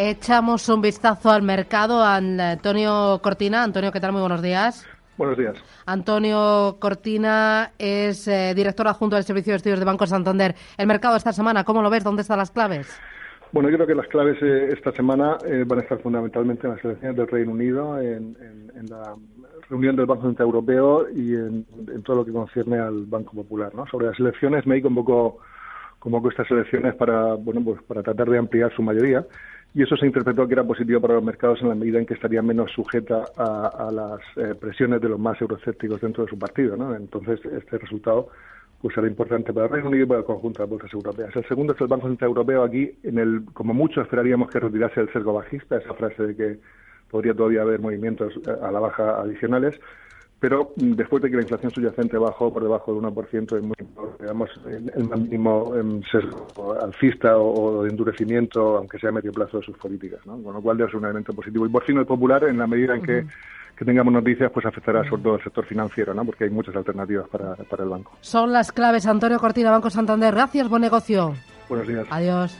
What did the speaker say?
Echamos un vistazo al mercado. Antonio Cortina. Antonio, ¿qué tal? Muy buenos días. Buenos días. Antonio Cortina es eh, director adjunto del Servicio de Estudios de Banco Santander. El mercado esta semana, ¿cómo lo ves? ¿Dónde están las claves? Bueno, yo creo que las claves eh, esta semana eh, van a estar fundamentalmente en las elecciones del Reino Unido, en, la reunión del Banco Central Europeo y en, todo lo que concierne al Banco Popular. ¿no? Sobre las elecciones, me convocó, convocó estas elecciones para, bueno, pues para tratar de ampliar su mayoría y eso se interpretó que era positivo para los mercados en la medida en que estaría menos sujeta a, las eh, presiones de los más eurocépticos dentro de su partido. ¿no? Entonces, este resultado pues será importante para el Reino Unido y para el conjunto de las bolsas europeas. El segundo es el Banco Central Europeo. Aquí, en el, como mucho, esperaríamos que retirase el sesgo bajista, esa frase de que podría todavía haber movimientos eh, a la baja adicionales pero mm, después de que la inflación subyacente bajó por debajo del 1%, es muy, digamos, el mínimo sesgo alcista o, de endurecimiento, aunque sea a medio plazo de sus políticas, ¿no? con lo cual debe ser un elemento positivo. Y por fin el popular, en la medida en que, tengamos noticias, pues afectará sobre todo el sector financiero, ¿no? porque hay muchas alternativas para, para el banco. Son las claves, Antonio Cortina, Banco Santander. Gracias, buen negocio. Buenos días. Adiós.